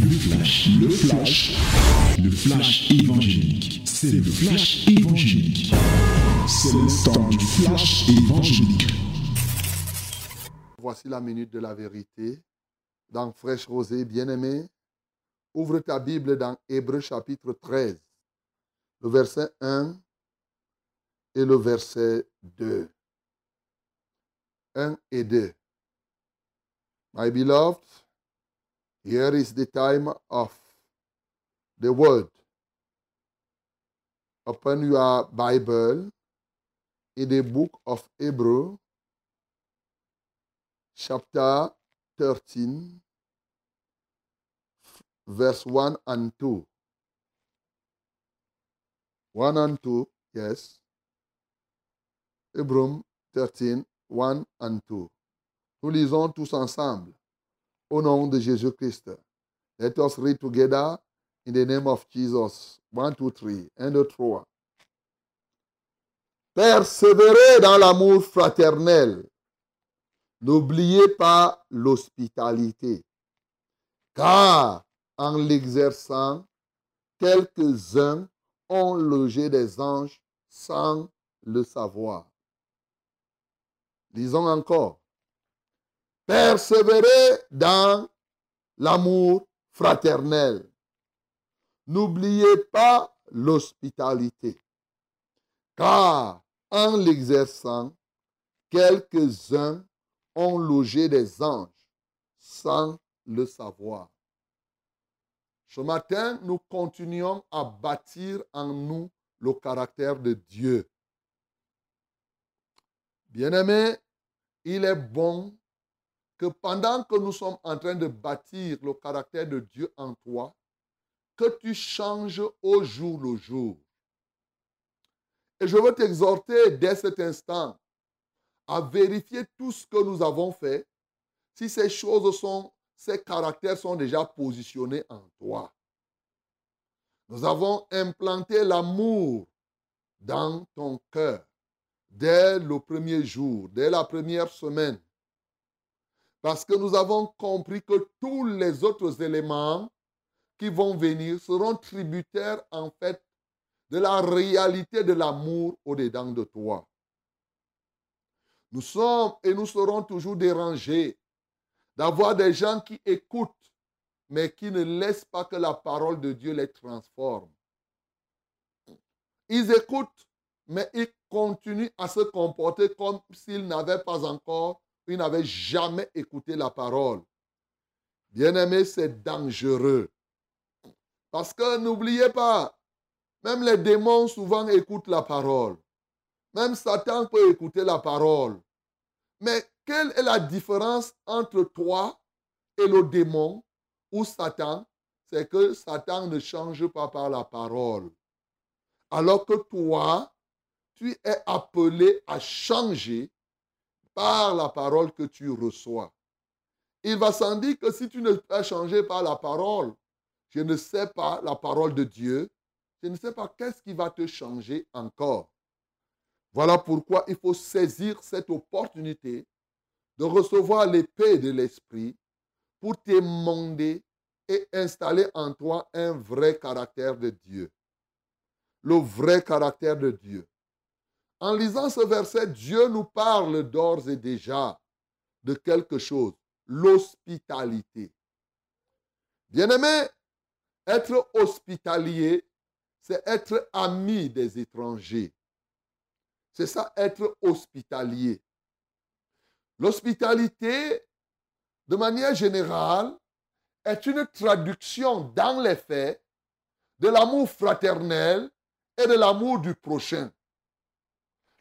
Le flash, le flash, le flash évangélique. C'est le flash évangélique. C'est le temps du flash évangélique. Voici la minute de la vérité. Dans Fraîche Rosée, bien-aimé, ouvre ta Bible dans Hébreu chapitre 13, le verset 1 et le verset 2. 1 et 2. My beloved, here is the time of the word. Open your Bible in the book of Hebrew, chapter 13, verse 1 and 2. 1 and 2, yes. Hebrew 13, 1 and 2. Nous lisons tous ensemble. Au nom de Jésus-Christ. Let us read together in the name of Jesus. 1, 2, 3. 1, 2, 3. Persévérez dans l'amour fraternel. N'oubliez pas l'hospitalité. Car en l'exerçant, quelques-uns ont logé des anges sans le savoir. Lisons encore. Persévérez dans l'amour fraternel. N'oubliez pas l'hospitalité, car en l'exerçant, quelques-uns ont logé des anges sans le savoir. Ce matin, nous continuons à bâtir en nous le caractère de Dieu. Bien-aimé, il est bon que pendant que nous sommes en train de bâtir le caractère de Dieu en toi, que tu changes au jour le jour. Et je veux t'exhorter dès cet instant à vérifier tout ce que nous avons fait, si ces choses sont, ces caractères sont déjà positionnés en toi. Nous avons implanté l'amour dans ton cœur dès le premier jour, dès la première semaine. Parce que nous avons compris que tous les autres éléments qui vont venir seront tributaires en fait de la réalité de l'amour au-dedans de toi. Nous sommes et nous serons toujours dérangés d'avoir des gens qui écoutent, mais qui ne laissent pas que la parole de Dieu les transforme. Ils écoutent, mais ils continuent à se comporter comme s'ils n'avaient pas encore, ils jamais écouté la parole. Bien-aimé, c'est dangereux. Parce que n'oubliez pas, même les démons souvent écoutent la parole. Même Satan peut écouter la parole. Mais quelle est la différence entre toi et le démon ou Satan? C'est que Satan ne change pas par la parole. Alors que toi, tu es appelé à changer par la parole que tu reçois. Il va sans dire que si tu ne peux changer par la parole, je ne sais pas la parole de Dieu, je ne sais pas qu'est-ce qui va te changer encore. Voilà pourquoi il faut saisir cette opportunité de recevoir l'épée de l'Esprit pour t'émonder et installer en toi un vrai caractère de Dieu. Le vrai caractère de Dieu. En lisant ce verset, Dieu nous parle d'ores et déjà de quelque chose, l'hospitalité. Bien-aimé, être hospitalier, c'est être ami des étrangers. C'est ça, être hospitalier. L'hospitalité, de manière générale, est une traduction dans les faits de l'amour fraternel et de l'amour du prochain.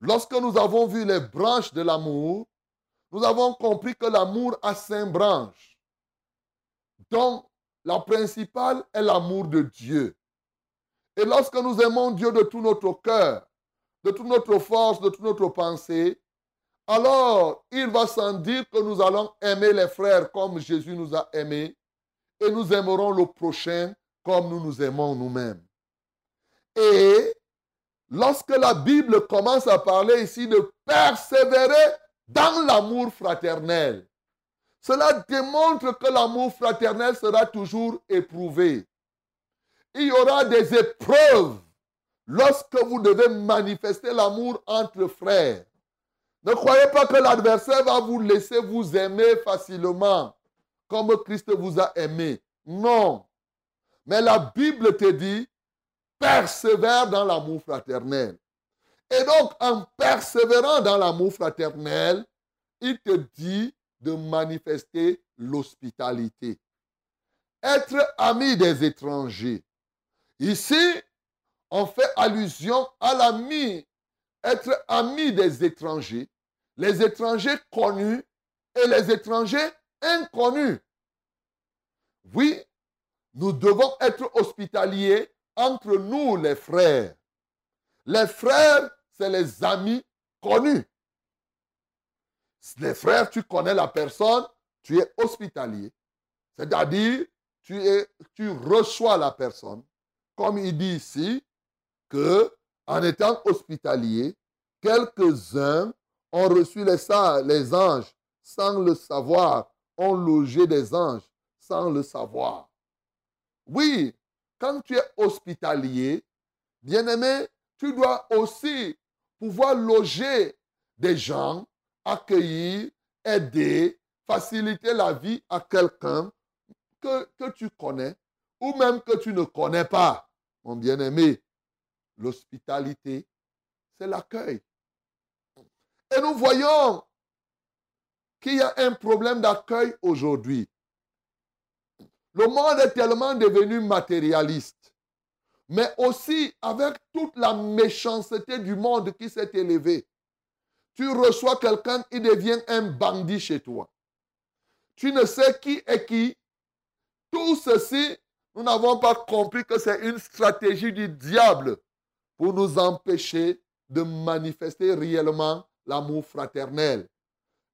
Lorsque nous avons vu les branches de l'amour, nous avons compris que l'amour a cinq branches. Donc, la principale est l'amour de Dieu. Et lorsque nous aimons Dieu de tout notre cœur, de toute notre force, de toute notre pensée, alors il va sans dire que nous allons aimer les frères comme Jésus nous a aimés et nous aimerons le prochain comme nous nous aimons nous-mêmes. Et lorsque la Bible commence à parler ici de persévérer dans l'amour fraternel, Cela démontre que l'amour fraternel sera toujours éprouvé. Il y aura des épreuves lorsque vous devez manifester l'amour entre frères. Ne croyez pas que l'adversaire va vous laisser vous aimer facilement comme Christ vous a aimé. Non. Mais la Bible te dit, persévère dans l'amour fraternel. Et donc, en persévérant dans l'amour fraternel, il te dit de manifester l'hospitalité. Être ami des étrangers. Ici, on fait allusion à l'ami, être ami des étrangers, les étrangers connus et les étrangers inconnus. Oui, nous devons être hospitaliers entre nous, les frères. Les frères, c'est les amis connus. Les frères, tu connais la personne, tu es hospitalier. C'est-à-dire, tu, tu reçois la personne. Comme il dit ici, que en étant hospitalier, quelques-uns ont reçu les, les anges sans le savoir, ont logé des anges sans le savoir. Oui, quand tu es hospitalier, bien-aimé, tu dois aussi pouvoir loger des gens, accueillir, aider, faciliter la vie à quelqu'un que, tu connais ou même que tu ne connais pas. Mon bien-aimé, l'hospitalité, c'est l'accueil. Et nous voyons qu'il y a un problème d'accueil aujourd'hui. Le monde est tellement devenu matérialiste, mais aussi avec toute la méchanceté du monde qui s'est élevée. Tu reçois quelqu'un, il devient un bandit chez toi. Tu ne sais qui est qui. Tout ceci, nous n'avons pas compris que c'est une stratégie du diable pour nous empêcher de manifester réellement l'amour fraternel.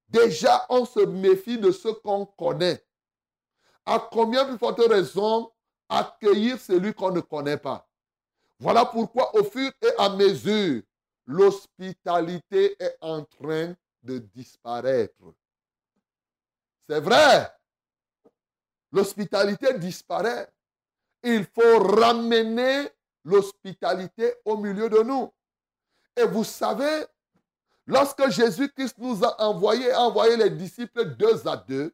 Déjà, on se méfie de ce qu'on connaît. À combien plus forte raison accueillir celui qu'on ne connaît pas? Voilà pourquoi, au fur et à mesure, l'hospitalité est en train de disparaître. C'est vrai. L'hospitalité disparaît. Il faut ramener l'hospitalité au milieu de nous. Et vous savez, lorsque Jésus-Christ nous a envoyé, envoyé les disciples deux à deux,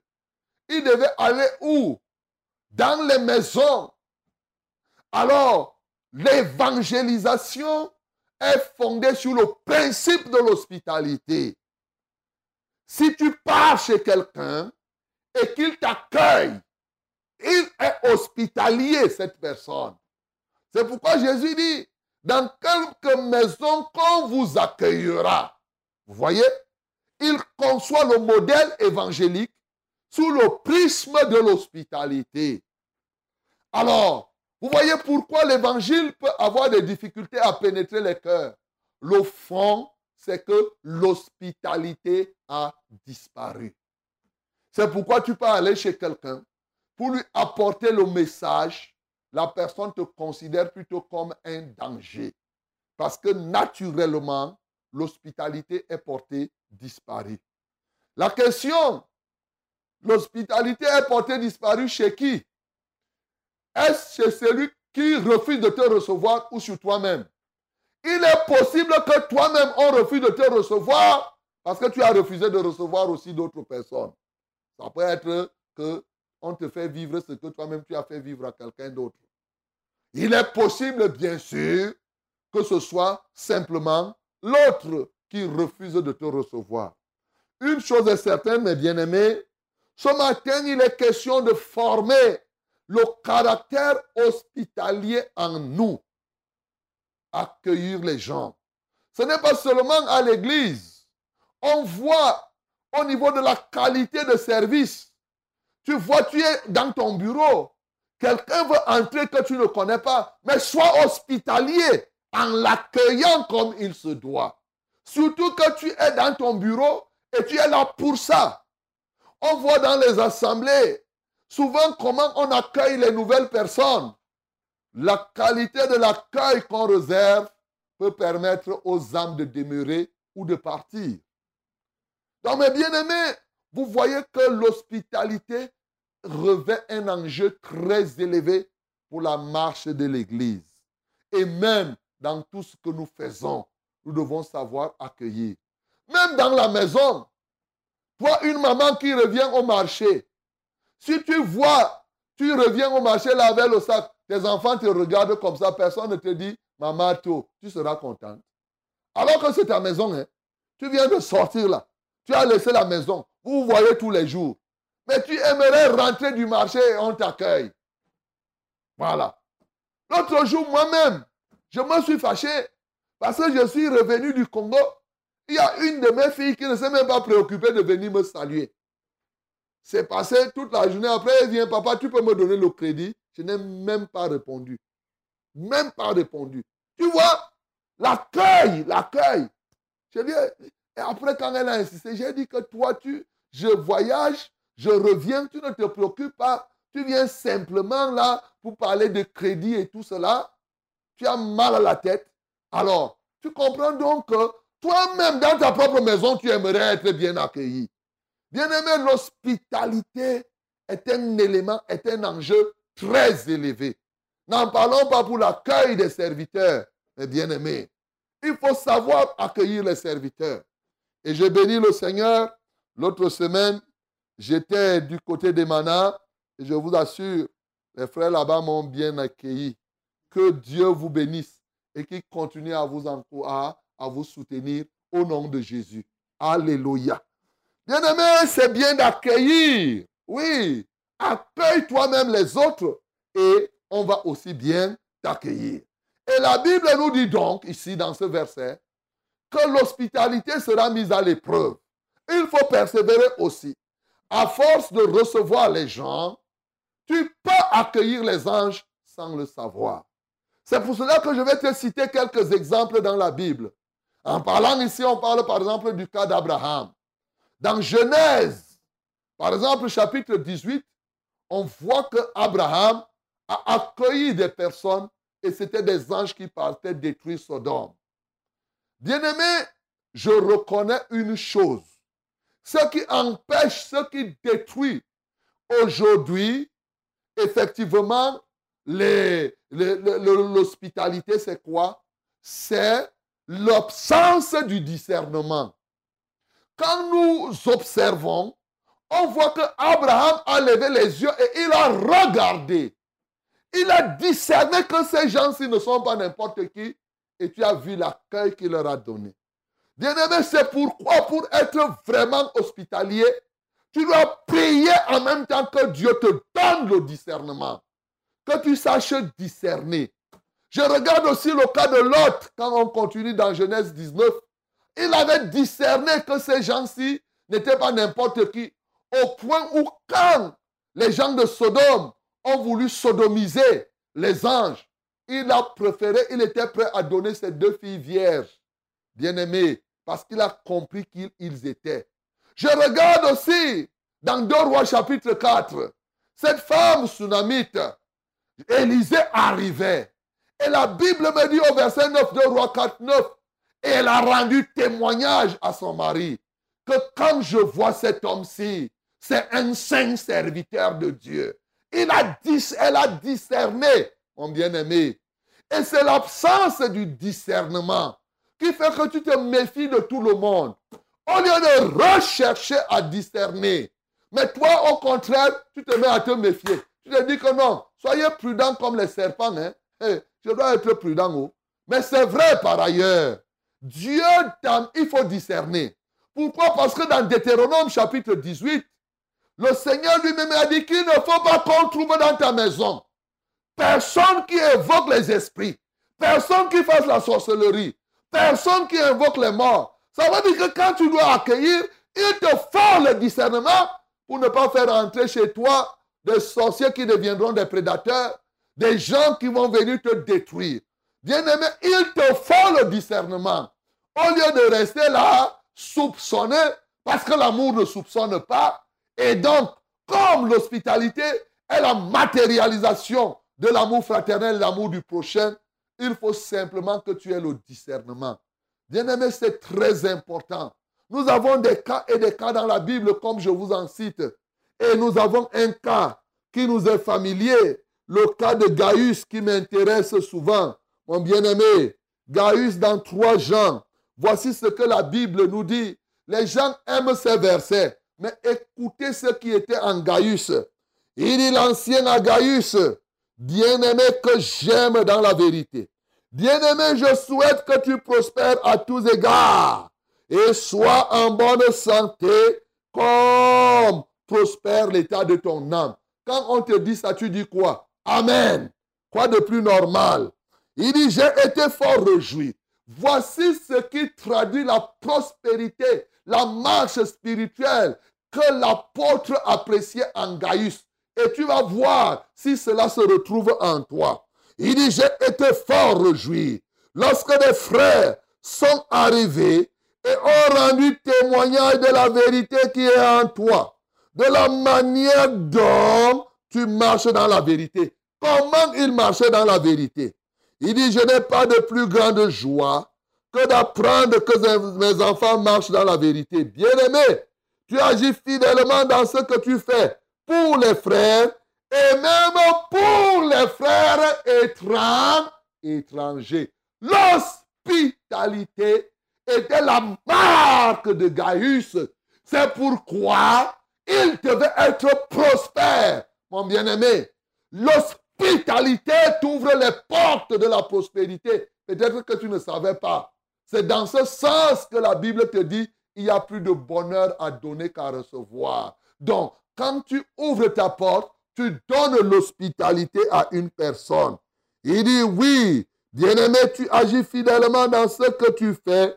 il devait aller où? Dans les maisons. Alors, l'évangélisation est fondée sur le principe de l'hospitalité. Si tu pars chez quelqu'un et qu'il t'accueille, il est hospitalier, cette personne. C'est pourquoi Jésus dit, dans quelques maisons qu'on vous accueillera. Vous voyez, il conçoit le modèle évangélique sous le prisme de l'hospitalité. Alors, vous voyez pourquoi l'évangile peut avoir des difficultés à pénétrer les cœurs. Le fond, c'est que l'hospitalité a disparu. C'est pourquoi tu peux aller chez quelqu'un pour lui apporter le message la personne te considère plutôt comme un danger. Parce que naturellement, l'hospitalité est portée disparue. La question, l'hospitalité est portée disparue chez qui? Est-ce chez celui qui refuse de te recevoir ou sur toi-même? Il est possible que toi-même, on refuse de te recevoir parce que tu as refusé de recevoir aussi d'autres personnes. Ça peut être que on te fait vivre ce que toi-même tu as fait vivre à quelqu'un d'autre. Il est possible, bien sûr, que ce soit simplement l'autre qui refuse de te recevoir. Une chose est certaine, mes bien-aimés, ce matin, il est question de former le caractère hospitalier en nous. Accueillir les gens. Ce n'est pas seulement à l'église. On voit au niveau de la qualité de service tu vois, tu es dans ton bureau. Quelqu'un veut entrer que tu ne connais pas, mais sois hospitalier en l'accueillant comme il se doit. Surtout que tu es dans ton bureau et tu es là pour ça. On voit dans les assemblées souvent comment on accueille les nouvelles personnes. La qualité de l'accueil qu'on réserve peut permettre aux âmes de demeurer ou de partir. Donc mes bien-aimés, vous voyez que l'hospitalité revêt un enjeu très élevé pour la marche de l'Église. Et même dans tout ce que nous faisons, nous devons savoir accueillir. Même dans la maison, toi, une maman qui revient au marché, si tu vois, tu reviens au marché là avec le sac, tes enfants te regardent comme ça, personne ne te dit, maman, tu seras contente. Alors que c'est ta maison, hein. tu viens de sortir là, tu as laissé la maison, vous voyez tous les jours. Mais tu aimerais rentrer du marché et on t'accueille. Voilà. L'autre jour, moi-même, je me suis fâché parce que je suis revenu du Congo. Il y a une de mes filles qui ne s'est même pas préoccupée de venir me saluer. C'est passé toute la journée. Après, elle vient, papa, tu peux me donner le crédit? Je n'ai même pas répondu. Même pas répondu. Tu vois, l'accueil, l'accueil. Je dis, et après, quand elle a insisté, j'ai dit que toi, tu, je voyage, je reviens, tu ne te préoccupes pas. Tu viens simplement là pour parler de crédit et tout cela. Tu as mal à la tête. Alors, tu comprends donc que toi-même, dans ta propre maison, tu aimerais être bien accueilli. Bien-aimé, l'hospitalité est un élément, est un enjeu très élevé. N'en parlons pas pour l'accueil des serviteurs, mais bien-aimé. Il faut savoir accueillir les serviteurs. Et j'ai béni le Seigneur. L'autre semaine, j'étais du côté des manas et je vous assure, les frères là-bas m'ont bien accueilli. Que Dieu vous bénisse et qu'il continue à vous, à, à vous soutenir au nom de Jésus. Alléluia. Bien-aimé, c'est bien d'accueillir. Oui, accueille toi-même les autres et on va aussi bien t'accueillir. Et la Bible nous dit donc, ici dans ce verset, que l'hospitalité sera mise à l'épreuve. Il faut persévérer aussi. À force de recevoir les gens, tu peux accueillir les anges sans le savoir. C'est pour cela que je vais te citer quelques exemples dans la Bible. En parlant ici, on parle par exemple du cas d'Abraham. Dans Genèse, par exemple, chapitre 18, on voit que Abraham a accueilli des personnes et c'était des anges qui partaient détruire Sodome. Bien-aimé, je reconnais une chose. Ce qui empêche, ce qui détruit aujourd'hui, effectivement, l'hospitalité, c'est quoi? C'est l'absence du discernement. Quand nous observons, on voit que Abraham a levé les yeux et il a regardé. Il a discerné que ces gens-ci ne sont pas n'importe qui, et tu as vu l'accueil qu'il leur a donné. Bien-aimé, c'est pourquoi pour être vraiment hospitalier, tu dois prier en même temps que Dieu te donne le discernement. Que tu saches discerner. Je regarde aussi le cas de l'autre quand on continue dans Genèse 19. Il avait discerné que ces gens-ci n'étaient pas n'importe qui, au point où quand les gens de Sodome ont voulu sodomiser les anges, il a préféré, il était prêt à donner ses deux filles vierges, bien-aimées, parce qu'il a compris qui ils étaient. Je regarde aussi dans 2 Rois chapitre 4, cette femme tsunamite, Élisée arrivait. Et la Bible me dit au verset 9, 2 Rois 4, 9, et elle a rendu témoignage à son mari que quand je vois cet homme-ci, c'est un saint serviteur de Dieu. Il a elle a discerné, mon bien-aimé, et c'est l'absence du discernement qui fait que tu te méfies de tout le monde. Au lieu de rechercher à discerner. Mais toi, au contraire, tu te mets à te méfier. Tu te dis que non, soyez prudent comme les serpents. Hein? Je dois être prudent. Oh. Mais c'est vrai par ailleurs. Dieu il faut discerner. Pourquoi? Parce que dans Deutéronome chapitre 18, le Seigneur lui-même a dit qu'il ne faut pas qu'on trouve dans ta maison Personne qui évoque les esprits. Personne qui fasse la sorcellerie. Personne qui invoque les morts. Ça veut dire que quand tu dois accueillir, il te faut le discernement pour ne pas faire entrer chez toi des sorciers qui deviendront des prédateurs, des gens qui vont venir te détruire. Bien-aimé, il te faut le discernement. Au lieu de rester là, soupçonner, parce que l'amour ne soupçonne pas. Et donc, comme l'hospitalité est la matérialisation de l'amour fraternel, l'amour du prochain, il faut simplement que tu aies le discernement. Bien-aimé, c'est très important. Nous avons des cas et des cas dans la Bible, comme je vous en cite. Et nous avons un cas qui nous est familier, le cas de Gaius qui m'intéresse souvent. Mon bien-aimé, Gaius dans trois Jean. Voici ce que la Bible nous dit. Les gens aiment ces versets, mais écoutez ce qui était en Gaius. Il dit l'ancien à Gaius, bien-aimé que j'aime dans la vérité. Bien-aimé, je souhaite que tu prospères à tous égards et sois en bonne santé comme prospère l'état de ton âme. Quand on te dit ça, tu dis quoi? Amen. Quoi de plus normal? Il dit, j'ai été fort réjoui. Voici ce qui traduit la prospérité, la marche spirituelle que l'apôtre appréciait en Gaius. Et tu vas voir si cela se retrouve en toi. Il dit, j'ai été fort réjoui lorsque des frères sont arrivés et ont rendu témoignage de la vérité qui est en toi, de la manière dont tu marches dans la vérité. Comment il marchait dans la vérité? Il dit, je n'ai pas de plus grande joie que d'apprendre que mes enfants marchent dans la vérité. Bien-aimé, tu agis fidèlement dans ce que tu fais pour les frères et même pour les frères étrangers. L'hospitalité était la marque de Gaius. C'est pourquoi il devait être prospère, mon bien-aimé. L'hospitalité t'ouvre les portes de la prospérité. Peut-être que tu ne savais pas. C'est dans ce sens que la Bible te dit, il y a plus de bonheur à donner qu'à recevoir. Donc, quand tu ouvres ta porte, tu donnes l'hospitalité à une personne. Il dit, oui, bien-aimé, tu agis fidèlement dans ce que tu fais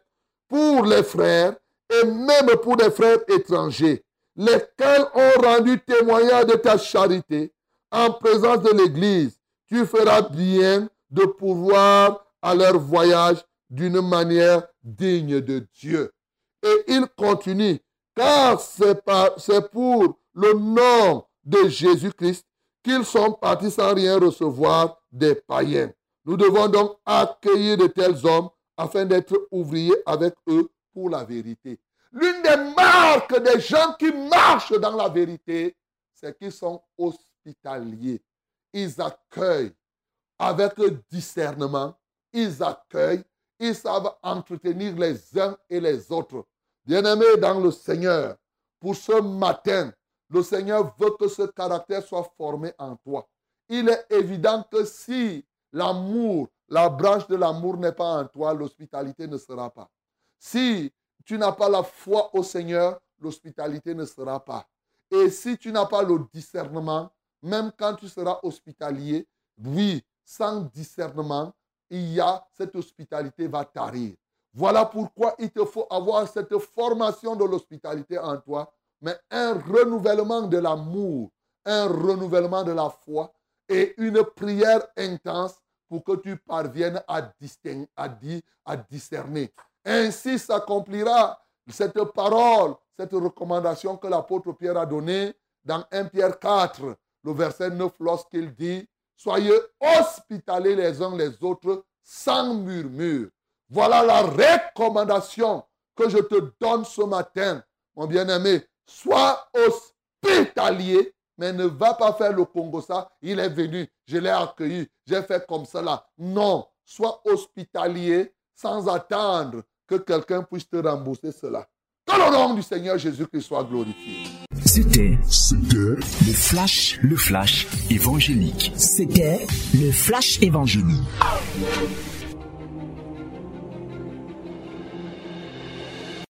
pour les frères et même pour les frères étrangers, lesquels ont rendu témoignage de ta charité en présence de l'Église. Tu feras bien de pouvoir à leur voyage d'une manière digne de Dieu. Et il continue, car c'est pour le nom de Jésus-Christ qu'ils sont partis sans rien recevoir des païens. Nous devons donc accueillir de tels hommes afin d'être ouvriers avec eux pour la vérité. L'une des marques des gens qui marchent dans la vérité, c'est qu'ils sont hospitaliers. Ils accueillent avec discernement, ils accueillent, ils savent entretenir les uns et les autres. Bien-aimés dans le Seigneur, pour ce matin, le Seigneur veut que ce caractère soit formé en toi. Il est évident que si l'amour, la branche de l'amour n'est pas en toi, l'hospitalité ne sera pas. Si tu n'as pas la foi au Seigneur, l'hospitalité ne sera pas. Et si tu n'as pas le discernement, même quand tu seras hospitalier, oui, sans discernement, il y a cette hospitalité va tarir. Voilà pourquoi il te faut avoir cette formation de l'hospitalité en toi mais un renouvellement de l'amour, un renouvellement de la foi et une prière intense pour que tu parviennes à, à, à discerner. Ainsi s'accomplira cette parole, cette recommandation que l'apôtre Pierre a donnée dans 1 Pierre 4, le verset 9, lorsqu'il dit, Soyez hospitaliers les uns les autres sans murmure. Voilà la recommandation que je te donne ce matin, mon bien-aimé. Sois hospitalier, mais ne va pas faire le Congo ça. Il est venu, je l'ai accueilli, j'ai fait comme cela. Non, sois hospitalier sans attendre que quelqu'un puisse te rembourser cela. Que le nom du Seigneur Jésus-Christ soit glorifié. C'était, le flash, le flash évangélique. C'était le flash évangélique.